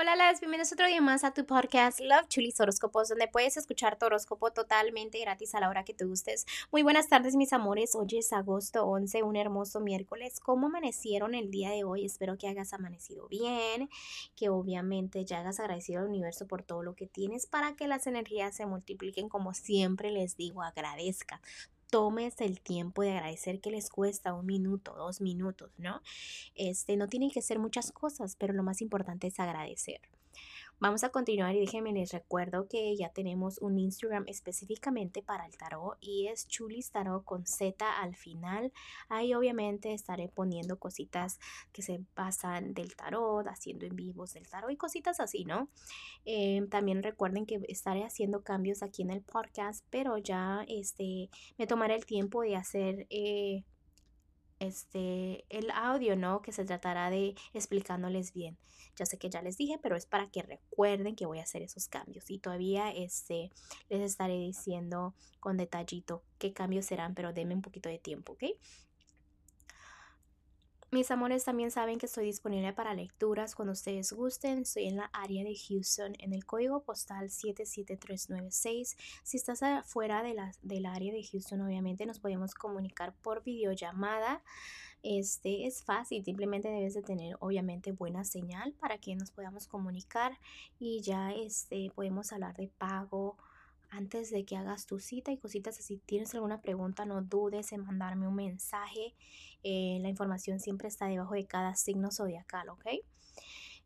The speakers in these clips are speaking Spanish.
Hola, las bienvenidos otro día más a tu podcast Love Chulis Horóscopos, donde puedes escuchar tu horóscopo totalmente gratis a la hora que te gustes. Muy buenas tardes, mis amores. Hoy es agosto 11, un hermoso miércoles. ¿Cómo amanecieron el día de hoy? Espero que hayas amanecido bien, que obviamente ya hagas agradecido al universo por todo lo que tienes para que las energías se multipliquen. Como siempre les digo, agradezca tomes el tiempo de agradecer que les cuesta un minuto, dos minutos, ¿no? Este, no tienen que ser muchas cosas, pero lo más importante es agradecer. Vamos a continuar y déjenme les recuerdo que ya tenemos un Instagram específicamente para el tarot y es Chulis Tarot con Z al final. Ahí obviamente estaré poniendo cositas que se pasan del tarot, haciendo en vivos del tarot y cositas así, ¿no? Em, también recuerden que estaré haciendo cambios aquí en el podcast, pero ya este, me tomaré el tiempo de hacer... Eh, este, el audio, ¿no? Que se tratará de explicándoles bien. Ya sé que ya les dije, pero es para que recuerden que voy a hacer esos cambios. Y todavía este, les estaré diciendo con detallito qué cambios serán, pero denme un poquito de tiempo, ¿ok? Mis amores también saben que estoy disponible para lecturas cuando ustedes gusten. Estoy en la área de Houston en el código postal 77396. Si estás fuera de la, del área de Houston, obviamente nos podemos comunicar por videollamada. Este es fácil, simplemente debes de tener obviamente buena señal para que nos podamos comunicar y ya este podemos hablar de pago, antes de que hagas tu cita y cositas. Si tienes alguna pregunta, no dudes en mandarme un mensaje. Eh, la información siempre está debajo de cada signo zodiacal, ¿ok?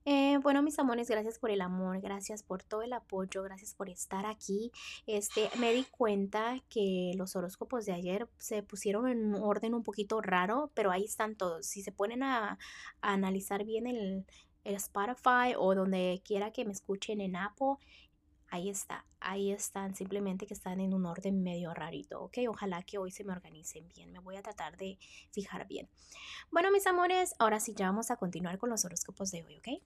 Eh, bueno, mis amores, gracias por el amor, gracias por todo el apoyo, gracias por estar aquí. Este, me di cuenta que los horóscopos de ayer se pusieron en un orden un poquito raro, pero ahí están todos. Si se ponen a, analizar bien el, el Spotify o donde quiera que me escuchen en Apple, ahí está, ahí están, simplemente que están en un orden medio rarito, ¿ok? Ojalá que hoy se me organicen bien, me voy a tratar de fijar bien. Bueno, mis amores, ahora sí ya vamos a continuar con los horóscopos de hoy, ¿ok?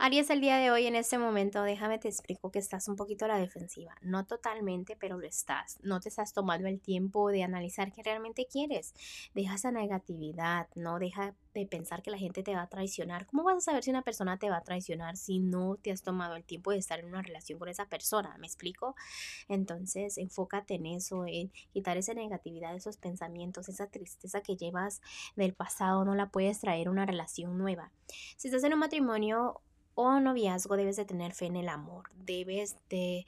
Aries, el día de hoy, en este momento, déjame te explico que estás un poquito a la defensiva. No totalmente, pero lo estás. No te estás tomando el tiempo de analizar qué realmente quieres. Deja esa negatividad, no deja de pensar que la gente te va a traicionar. ¿Cómo vas a saber si una persona te va a traicionar si no te has tomado el tiempo de estar en una relación con esa persona? ¿Me explico? Entonces, enfócate en eso, en quitar esa negatividad, esos pensamientos, esa tristeza que llevas del pasado, no la puedes traer una relación nueva. Si estás en un matrimonio, o noviazgo debes de tener fe en el amor, debes de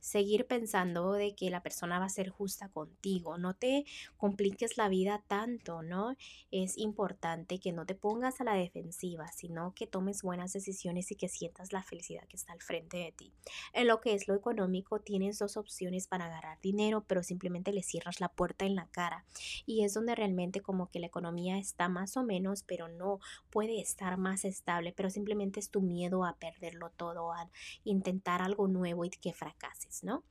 seguir pensando de que la persona va a ser justa contigo. No te compliques la vida tanto, ¿no? Es importante que no te pongas a la defensiva, sino que tomes buenas decisiones y que sientas la felicidad que está al frente de ti. En lo que es lo económico, tienes dos opciones para agarrar dinero, pero simplemente le cierras la puerta en la cara. Y es donde realmente como que la economía está más o menos, pero no puede estar más estable, pero simplemente es tu miedo a perderlo todo, a intentar algo nuevo y que fracase. ¿No?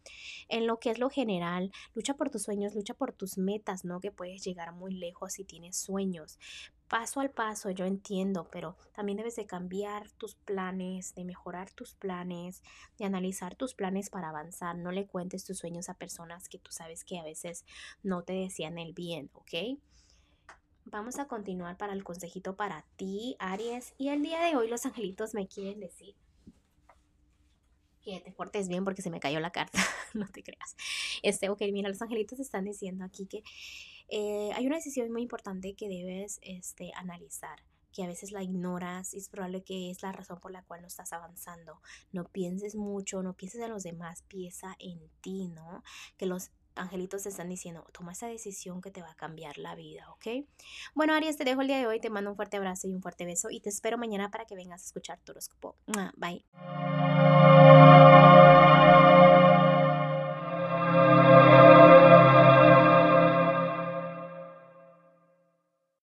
En lo que es lo general, lucha por tus sueños, lucha por tus metas, ¿no? Que puedes llegar muy lejos si tienes sueños. Paso al paso, yo entiendo, pero también debes de cambiar tus planes, de mejorar tus planes, de analizar tus planes para avanzar. No le cuentes tus sueños a personas que tú sabes que a veces no te decían el bien, ¿ok? Vamos a continuar para el consejito para ti, Aries. Y el día de hoy los angelitos me quieren decir que te portes bien porque se me cayó la carta, no te creas. Este, ok, mira, los angelitos están diciendo aquí que eh, hay una decisión muy importante que debes este, analizar que a veces la ignoras y es probable que es la razón por la cual no estás avanzando. No pienses mucho, no pienses en los demás, piensa en ti, ¿no? Que los angelitos te están diciendo, toma esa decisión que te va a cambiar la vida, ¿ok? Bueno, Aries, te dejo el día de hoy, te mando un fuerte abrazo y un fuerte beso y te espero mañana para que vengas a escuchar tu horóscopo. Bye.